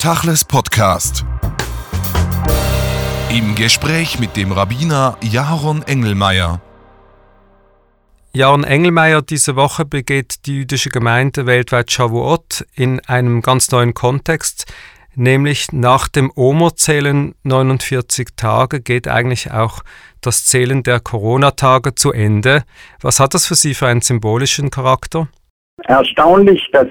Tachles Podcast. Im Gespräch mit dem Rabbiner Jaron Engelmeier. Jaron Engelmeier, diese Woche begeht die jüdische Gemeinde weltweit Shavuot in einem ganz neuen Kontext, nämlich nach dem Omerzählen 49 Tage geht eigentlich auch das Zählen der Corona-Tage zu Ende. Was hat das für Sie für einen symbolischen Charakter? Erstaunlich, dass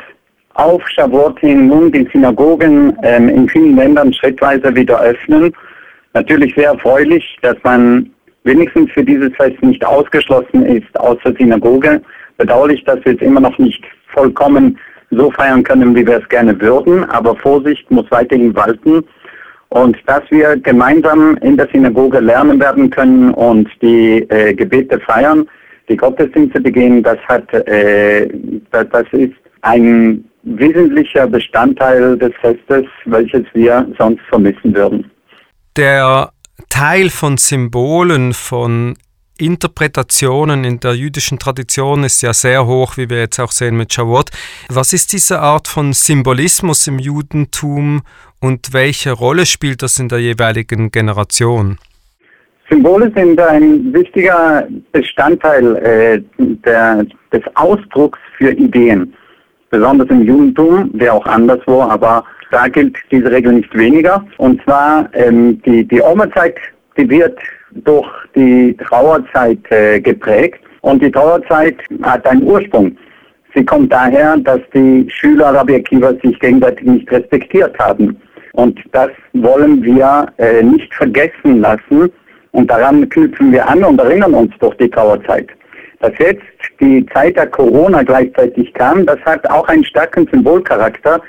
auf Shavuot hin nun die Synagogen ähm, in vielen Ländern schrittweise wieder öffnen. Natürlich sehr erfreulich, dass man wenigstens für dieses Fest nicht ausgeschlossen ist aus der Synagoge. Bedauerlich, dass wir es immer noch nicht vollkommen so feiern können, wie wir es gerne würden. Aber Vorsicht muss weiterhin walten. Und dass wir gemeinsam in der Synagoge lernen werden können und die äh, Gebete feiern, die Gottesdienste begehen, das hat, äh, das, das ist ein wesentlicher Bestandteil des Festes, welches wir sonst vermissen würden. Der Teil von Symbolen, von Interpretationen in der jüdischen Tradition ist ja sehr hoch, wie wir jetzt auch sehen mit Shavuot. Was ist diese Art von Symbolismus im Judentum und welche Rolle spielt das in der jeweiligen Generation? Symbole sind ein wichtiger Bestandteil äh, der, des Ausdrucks für Ideen besonders im Judentum, wie auch anderswo, aber da gilt diese Regel nicht weniger. Und zwar ähm, die, die Omerzeit, die wird durch die Trauerzeit äh, geprägt. Und die Trauerzeit hat einen Ursprung. Sie kommt daher, dass die Schüler Rabbi Akiva sich gegenseitig nicht respektiert haben. Und das wollen wir äh, nicht vergessen lassen. Und daran knüpfen wir an und erinnern uns durch die Trauerzeit. Dass jetzt die Zeit der Corona gleichzeitig kam, das hat auch einen starken Symbolcharakter.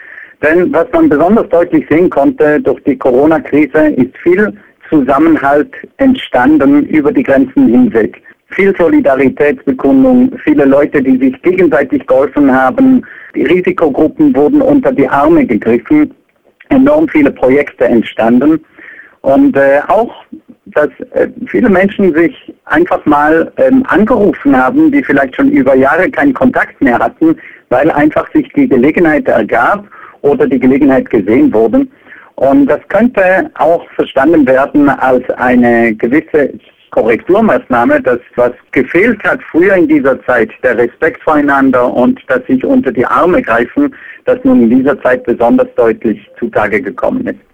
Denn was man besonders deutlich sehen konnte durch die Corona-Krise, ist viel Zusammenhalt entstanden über die Grenzen hinweg. Viel Solidaritätsbekundung, viele Leute, die sich gegenseitig geholfen haben. Die Risikogruppen wurden unter die Arme gegriffen. Enorm viele Projekte entstanden. Und äh, auch dass äh, viele Menschen sich einfach mal ähm, angerufen haben, die vielleicht schon über Jahre keinen Kontakt mehr hatten, weil einfach sich die Gelegenheit ergab oder die Gelegenheit gesehen wurde. Und das könnte auch verstanden werden als eine gewisse Korrekturmaßnahme, dass was gefehlt hat früher in dieser Zeit, der Respekt voreinander und dass sich unter die Arme greifen, das nun in dieser Zeit besonders deutlich zutage gekommen ist.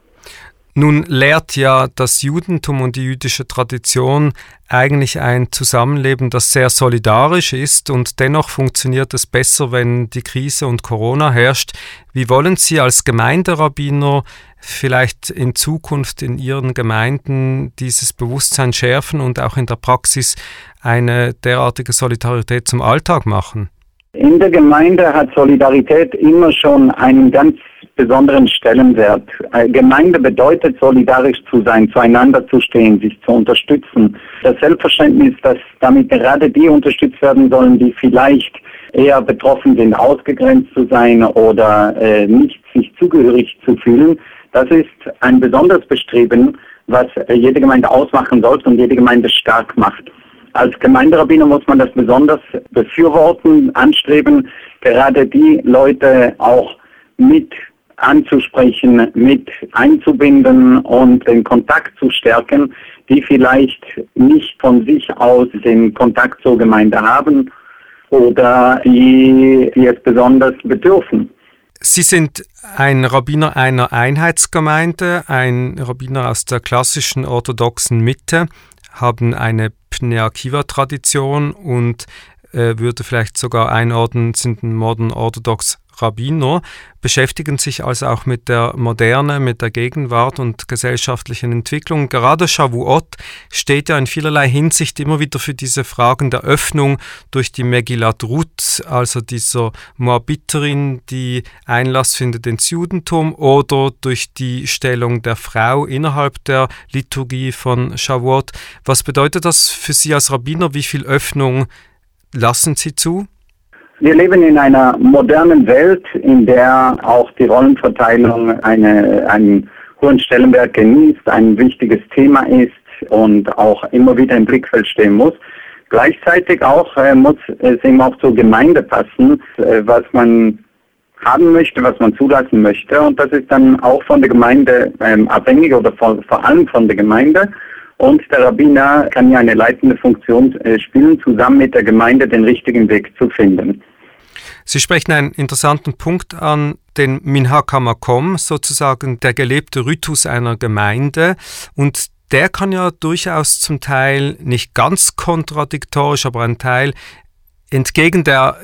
Nun lehrt ja das Judentum und die jüdische Tradition eigentlich ein Zusammenleben, das sehr solidarisch ist und dennoch funktioniert es besser, wenn die Krise und Corona herrscht. Wie wollen Sie als Gemeinderabbiner vielleicht in Zukunft in Ihren Gemeinden dieses Bewusstsein schärfen und auch in der Praxis eine derartige Solidarität zum Alltag machen? In der Gemeinde hat Solidarität immer schon einen ganz besonderen Stellenwert. Gemeinde bedeutet, solidarisch zu sein, zueinander zu stehen, sich zu unterstützen. Das Selbstverständnis, dass damit gerade die unterstützt werden sollen, die vielleicht eher betroffen sind, ausgegrenzt zu sein oder äh, nicht sich zugehörig zu fühlen, das ist ein besonderes Bestreben, was jede Gemeinde ausmachen sollte und jede Gemeinde stark macht. Als Gemeinderabbiner muss man das besonders befürworten, anstreben, gerade die Leute auch mit anzusprechen, mit einzubinden und den Kontakt zu stärken, die vielleicht nicht von sich aus den Kontakt zur Gemeinde haben oder die, die es besonders bedürfen. Sie sind ein Rabbiner einer Einheitsgemeinde, ein Rabbiner aus der klassischen orthodoxen Mitte, haben eine Pnea Kiva-Tradition und äh, würde vielleicht sogar einordnen, sind ein Modern Orthodox Rabbiner, beschäftigen sich also auch mit der Moderne, mit der Gegenwart und gesellschaftlichen Entwicklung. Gerade Shavuot steht ja in vielerlei Hinsicht immer wieder für diese Fragen der Öffnung durch die Megillat Ruth, also dieser Moabiterin, die Einlass findet ins Judentum, oder durch die Stellung der Frau innerhalb der Liturgie von Shavuot. Was bedeutet das für Sie als Rabbiner? Wie viel Öffnung lassen Sie zu? Wir leben in einer modernen Welt, in der auch die Rollenverteilung eine, einen hohen Stellenwert genießt, ein wichtiges Thema ist und auch immer wieder im Blickfeld stehen muss. Gleichzeitig auch äh, muss es eben auch zur Gemeinde passen, äh, was man haben möchte, was man zulassen möchte. Und das ist dann auch von der Gemeinde ähm, abhängig oder von, vor allem von der Gemeinde. Und der Rabbiner kann ja eine leitende Funktion äh, spielen, zusammen mit der Gemeinde den richtigen Weg zu finden. Sie sprechen einen interessanten Punkt an, den Minhag Hamakom, sozusagen der gelebte Ritus einer Gemeinde. Und der kann ja durchaus zum Teil nicht ganz kontradiktorisch, aber ein Teil entgegen der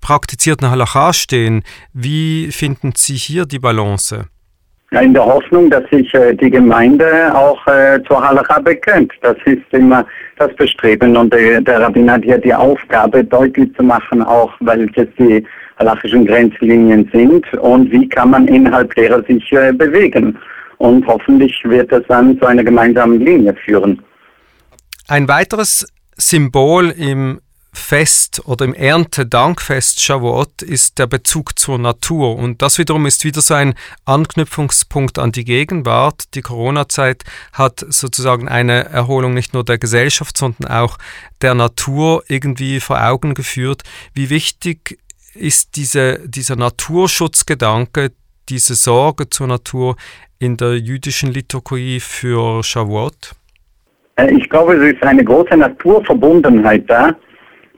praktizierten Halacha stehen. Wie finden Sie hier die Balance? Ja, in der Hoffnung, dass sich äh, die Gemeinde auch äh, zur Halacha bekennt. Das ist immer das Bestreben und der, der Rabbin hat hier die Aufgabe, deutlich zu machen, auch welches die halachischen Grenzlinien sind und wie kann man innerhalb derer sich äh, bewegen. Und hoffentlich wird das dann zu einer gemeinsamen Linie führen. Ein weiteres Symbol im Fest oder im Erntedankfest Shavuot ist der Bezug zur Natur. Und das wiederum ist wieder so ein Anknüpfungspunkt an die Gegenwart. Die Corona-Zeit hat sozusagen eine Erholung nicht nur der Gesellschaft, sondern auch der Natur irgendwie vor Augen geführt. Wie wichtig ist diese, dieser Naturschutzgedanke, diese Sorge zur Natur in der jüdischen Liturgie für Shavuot? Äh, ich glaube, es ist eine große Naturverbundenheit da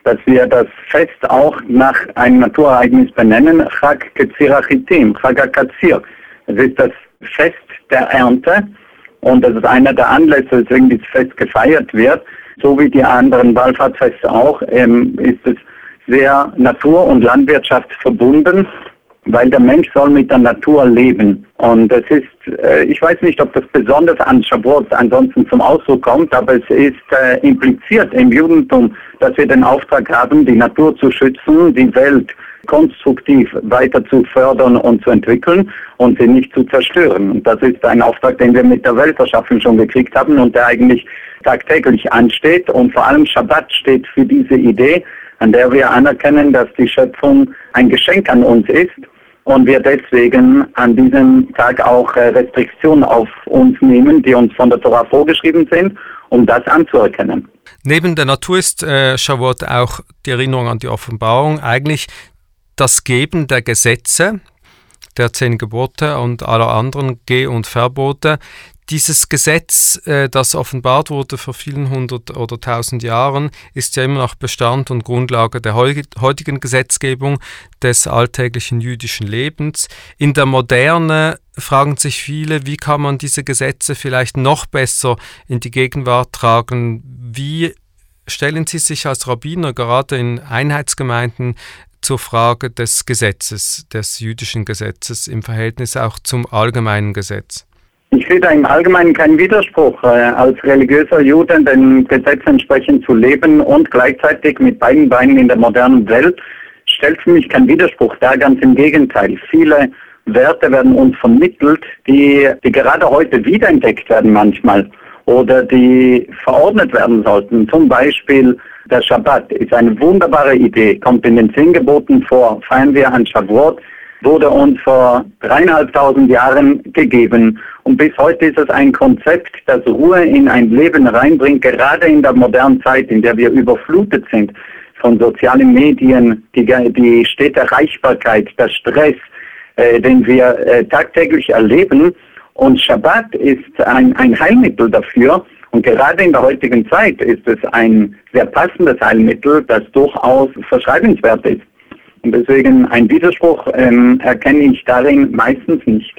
dass wir das Fest auch nach einem Naturereignis benennen, Chag Ketzirachitim, Chag Akatzir. Es ist das Fest der Ernte und das ist einer der Anlässe, weswegen dieses Fest gefeiert wird. So wie die anderen Wallfahrtsfeste auch, ähm, ist es sehr Natur- und Landwirtschaft verbunden weil der Mensch soll mit der Natur leben. Und es ist, äh, ich weiß nicht, ob das besonders an Shavuot ansonsten zum Ausdruck kommt, aber es ist äh, impliziert im Judentum, dass wir den Auftrag haben, die Natur zu schützen, die Welt konstruktiv weiter zu fördern und zu entwickeln und sie nicht zu zerstören. Das ist ein Auftrag, den wir mit der Welterschaffung schon gekriegt haben und der eigentlich tagtäglich ansteht. Und vor allem Shabbat steht für diese Idee, an der wir anerkennen, dass die Schöpfung ein Geschenk an uns ist und wir deswegen an diesem Tag auch äh, Restriktionen auf uns nehmen, die uns von der Torah vorgeschrieben sind, um das anzuerkennen. Neben der Natur ist äh, Shavuot auch die Erinnerung an die Offenbarung, eigentlich das Geben der Gesetze, der zehn Gebote und aller anderen Geh- und Verbote, dieses Gesetz, äh, das offenbart wurde vor vielen hundert oder tausend Jahren, ist ja immer noch Bestand und Grundlage der heutigen Gesetzgebung des alltäglichen jüdischen Lebens. In der Moderne fragen sich viele, wie kann man diese Gesetze vielleicht noch besser in die Gegenwart tragen? Wie stellen Sie sich als Rabbiner gerade in Einheitsgemeinden zur Frage des Gesetzes, des jüdischen Gesetzes im Verhältnis auch zum allgemeinen Gesetz? Ich sehe da im Allgemeinen keinen Widerspruch, äh, als religiöser Jude den Gesetzen entsprechend zu leben und gleichzeitig mit beiden Beinen in der modernen Welt stellt für mich keinen Widerspruch dar, ganz im Gegenteil. Viele Werte werden uns vermittelt, die, die gerade heute wiederentdeckt werden manchmal oder die verordnet werden sollten. Zum Beispiel der Schabbat ist eine wunderbare Idee, kommt in den zehn Geboten vor, feiern wir an Shavuot wurde uns vor dreieinhalbtausend Jahren gegeben. Und bis heute ist es ein Konzept, das Ruhe in ein Leben reinbringt, gerade in der modernen Zeit, in der wir überflutet sind von sozialen Medien, die, die stete Erreichbarkeit, der Stress, äh, den wir äh, tagtäglich erleben. Und Shabbat ist ein, ein Heilmittel dafür. Und gerade in der heutigen Zeit ist es ein sehr passendes Heilmittel, das durchaus verschreibenswert ist. Und deswegen ein Widerspruch ähm, erkenne ich darin meistens nicht.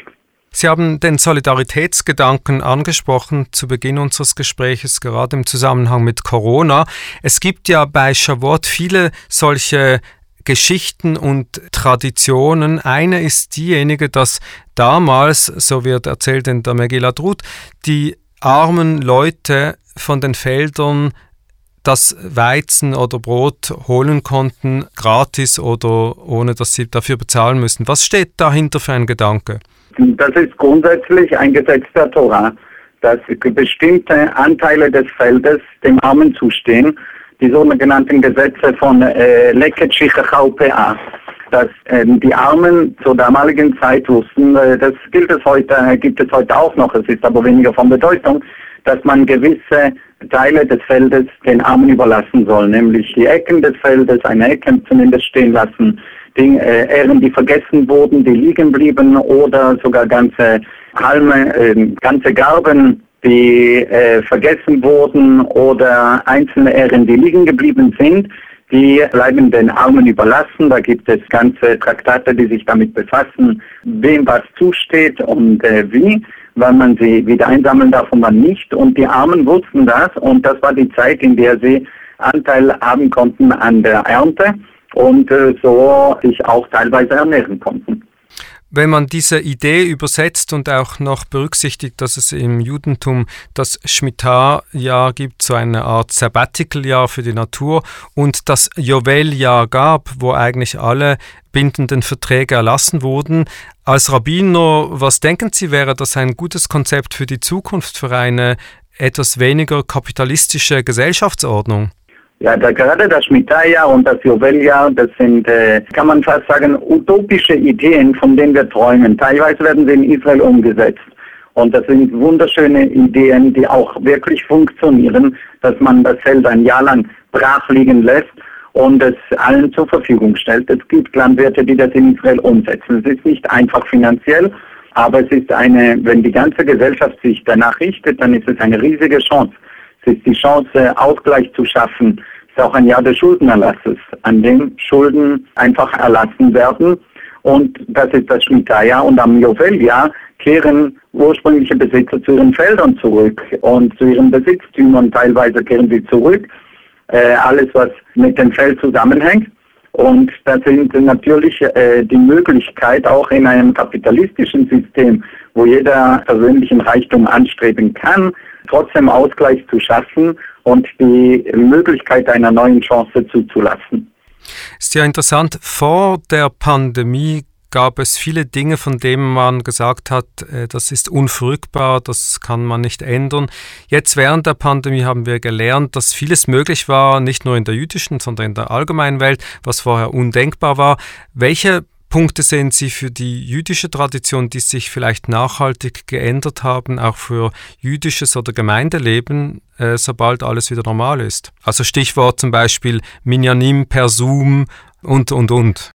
Sie haben den Solidaritätsgedanken angesprochen zu Beginn unseres Gespräches, gerade im Zusammenhang mit Corona. Es gibt ja bei Shavuot viele solche Geschichten und Traditionen. Eine ist diejenige, dass damals, so wird erzählt in der Megillat Ruth, die armen Leute von den Feldern das Weizen oder Brot holen konnten, gratis oder ohne dass sie dafür bezahlen müssen. Was steht dahinter für ein Gedanke? Das ist grundsätzlich ein Gesetz der Tora, dass bestimmte Anteile des Feldes dem Armen zustehen, die sogenannten Gesetze von äh, PA dass äh, die Armen zur damaligen Zeit wussten, äh, das gilt es heute, äh, gibt es heute auch noch, es ist aber weniger von Bedeutung, dass man gewisse Teile des Feldes den Armen überlassen soll, nämlich die Ecken des Feldes, eine Ecke zumindest stehen lassen, Dinge, äh, Ähren, die vergessen wurden, die liegen blieben oder sogar ganze Halme, äh, ganze Garben, die äh, vergessen wurden oder einzelne Ähren, die liegen geblieben sind. Die bleiben den Armen überlassen. Da gibt es ganze Traktate, die sich damit befassen, wem was zusteht und äh, wie, weil man sie wieder einsammeln darf und man nicht. Und die Armen wussten das und das war die Zeit, in der sie Anteil haben konnten an der Ernte und äh, so sich auch teilweise ernähren konnten. Wenn man diese Idee übersetzt und auch noch berücksichtigt, dass es im Judentum das Shemitah-Jahr gibt, so eine Art Sabbatical-Jahr für die Natur und das Jovel-Jahr gab, wo eigentlich alle bindenden Verträge erlassen wurden. Als Rabbiner, was denken Sie, wäre das ein gutes Konzept für die Zukunft, für eine etwas weniger kapitalistische Gesellschaftsordnung? Ja, da gerade das Schmittaya und das Juweljahr, das sind, äh, kann man fast sagen, utopische Ideen, von denen wir träumen. Teilweise werden sie in Israel umgesetzt. Und das sind wunderschöne Ideen, die auch wirklich funktionieren, dass man das Feld ein Jahr lang brach liegen lässt und es allen zur Verfügung stellt. Es gibt Landwirte, die das in Israel umsetzen. Es ist nicht einfach finanziell, aber es ist eine, wenn die ganze Gesellschaft sich danach richtet, dann ist es eine riesige Chance. Ist die Chance, Ausgleich zu schaffen. Ist auch ein Jahr des Schuldenerlasses, an dem Schulden einfach erlassen werden. Und das ist das Schmittaya. Und am Joveljahr kehren ursprüngliche Besitzer zu ihren Feldern zurück und zu ihren Besitztümern. Teilweise kehren sie zurück. Äh, alles, was mit dem Feld zusammenhängt. Und das sind natürlich äh, die Möglichkeit, auch in einem kapitalistischen System, wo jeder persönlichen Reichtum anstreben kann, trotzdem Ausgleich zu schaffen und die Möglichkeit einer neuen Chance zuzulassen. Ist ja interessant, vor der Pandemie gab es viele Dinge, von denen man gesagt hat, äh, das ist unverrückbar, das kann man nicht ändern. Jetzt während der Pandemie haben wir gelernt, dass vieles möglich war, nicht nur in der jüdischen, sondern in der allgemeinen Welt, was vorher undenkbar war. Welche Punkte sehen Sie für die jüdische Tradition, die sich vielleicht nachhaltig geändert haben, auch für jüdisches oder Gemeindeleben, äh, sobald alles wieder normal ist? Also Stichwort zum Beispiel Minyanim per Zoom und, und, und.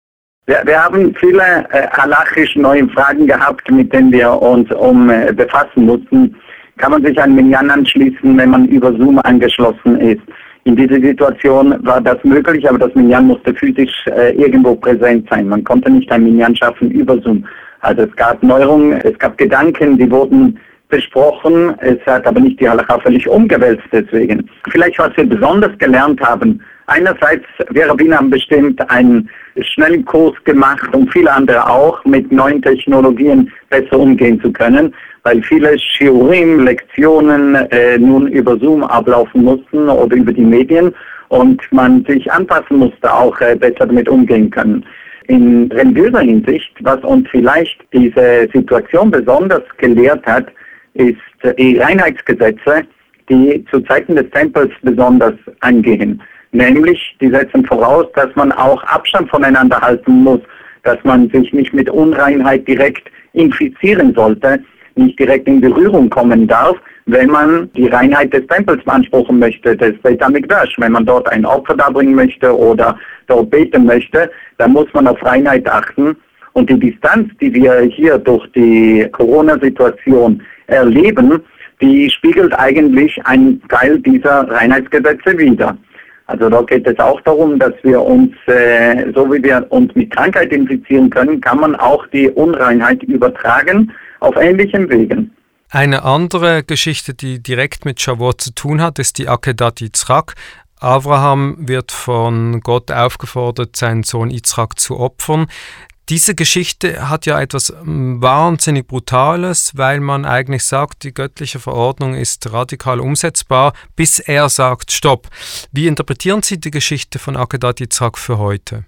Wir, wir haben viele äh, halachisch neue Fragen gehabt, mit denen wir uns um äh, befassen mussten. Kann man sich an Minyan anschließen, wenn man über Zoom angeschlossen ist? In dieser Situation war das möglich, aber das Minyan musste physisch äh, irgendwo präsent sein. Man konnte nicht ein Minyan schaffen über Zoom. Also es gab Neuerungen, es gab Gedanken, die wurden besprochen. Es hat aber nicht die Halacha völlig umgewälzt deswegen. Vielleicht, was wir besonders gelernt haben, einerseits, wir Rabbiner haben bestimmt einen schnellen Kurs gemacht und viele andere auch, mit neuen Technologien besser umgehen zu können, weil viele Shiurim, Lektionen äh, nun über Zoom ablaufen mussten oder über die Medien und man sich anpassen musste, auch äh, besser damit umgehen können. In religiöser Hinsicht, was uns vielleicht diese Situation besonders gelehrt hat, ist die Reinheitsgesetze, die zu Zeiten des Tempels besonders angehen. Nämlich, die setzen voraus, dass man auch Abstand voneinander halten muss, dass man sich nicht mit Unreinheit direkt infizieren sollte, nicht direkt in Berührung kommen darf, wenn man die Reinheit des Tempels beanspruchen möchte, des Beit HaMikdash. Wenn man dort ein Opfer darbringen möchte oder dort beten möchte, dann muss man auf Reinheit achten. Und die Distanz, die wir hier durch die Corona-Situation erleben, die spiegelt eigentlich einen Teil dieser Reinheitsgesetze wider. Also da geht es auch darum, dass wir uns, äh, so wie wir uns mit Krankheit infizieren können, kann man auch die Unreinheit übertragen auf ähnlichen Wegen. Eine andere Geschichte, die direkt mit Shavuot zu tun hat, ist die Akedat Yitzchak. Abraham wird von Gott aufgefordert, seinen Sohn Yitzchak zu opfern. Diese Geschichte hat ja etwas ähm, wahnsinnig Brutales, weil man eigentlich sagt, die göttliche Verordnung ist radikal umsetzbar, bis er sagt, stopp. Wie interpretieren Sie die Geschichte von Akedat Yitzhak für heute?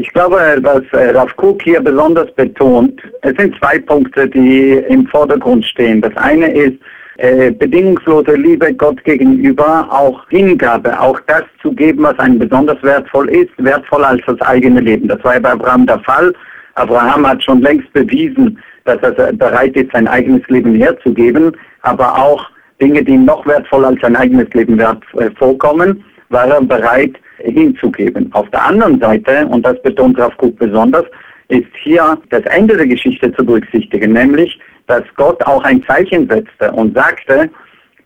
Ich glaube, was äh, Rav Kuk hier besonders betont, es sind zwei Punkte, die im Vordergrund stehen. Das eine ist, äh, bedingungslose Liebe Gott gegenüber, auch Hingabe, auch das zu geben, was einem besonders wertvoll ist, wertvoller als das eigene Leben. Das war ja bei Abraham der Fall. Abraham hat schon längst bewiesen, dass er bereit ist, sein eigenes Leben herzugeben, aber auch Dinge, die noch wertvoller als sein eigenes Leben wert, äh, vorkommen. War er bereit hinzugeben. Auf der anderen Seite, und das betont Rav Kuk besonders, ist hier das Ende der Geschichte zu berücksichtigen, nämlich, dass Gott auch ein Zeichen setzte und sagte,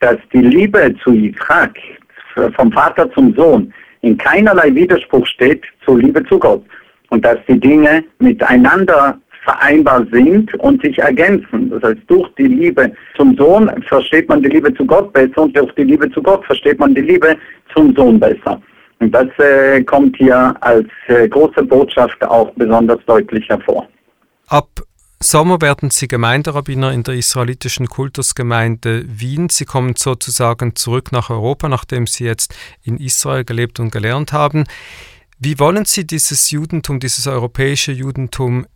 dass die Liebe zu Yitzchak, vom Vater zum Sohn, in keinerlei Widerspruch steht zur Liebe zu Gott und dass die Dinge miteinander vereinbar sind und sich ergänzen. Das heißt, durch die Liebe zum Sohn versteht man die Liebe zu Gott besser und durch die Liebe zu Gott versteht man die Liebe zum Sohn besser. Und das äh, kommt hier als äh, große Botschaft auch besonders deutlich hervor. Ab Sommer werden Sie Gemeinderabbiner in der israelitischen Kultusgemeinde Wien. Sie kommen sozusagen zurück nach Europa, nachdem Sie jetzt in Israel gelebt und gelernt haben. Wie wollen Sie dieses Judentum, dieses europäische Judentum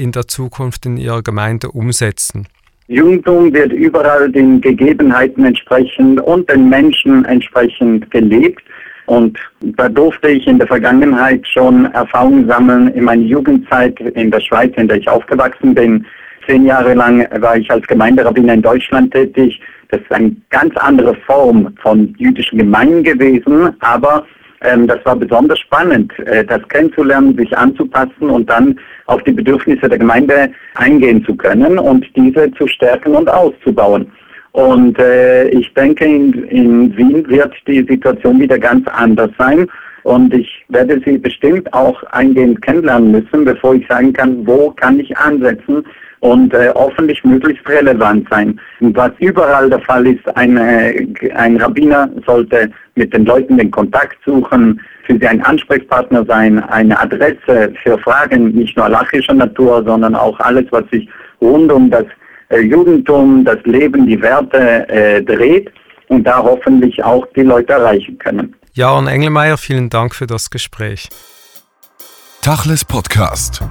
in der Zukunft in Ihrer Gemeinde umsetzen? Judentum wird überall den Gegebenheiten entsprechend und den Menschen entsprechend gelebt. Und da durfte ich in der Vergangenheit schon Erfahrungen sammeln in meiner Jugendzeit in der Schweiz, in der ich aufgewachsen bin. Zehn Jahre lang war ich als Gemeinderabbiner in Deutschland tätig. Das ist eine ganz andere Form von jüdischen Gemeinden gewesen, aber ähm, das war besonders spannend, äh, das kennenzulernen, sich anzupassen und dann auf die Bedürfnisse der Gemeinde eingehen zu können und diese zu stärken und auszubauen. Und äh, ich denke, in, in Wien wird die Situation wieder ganz anders sein. Und ich werde sie bestimmt auch eingehend kennenlernen müssen, bevor ich sagen kann, wo kann ich ansetzen und äh, hoffentlich möglichst relevant sein. Und was überall der Fall ist, eine, ein Rabbiner sollte mit den Leuten den Kontakt suchen, für sie ein Ansprechpartner sein, eine Adresse für Fragen, nicht nur lachischer Natur, sondern auch alles, was sich rund um das äh, Judentum, das Leben, die Werte äh, dreht und da hoffentlich auch die Leute erreichen können. Ja, und Engelmeier, vielen Dank für das Gespräch. Tachles Podcast.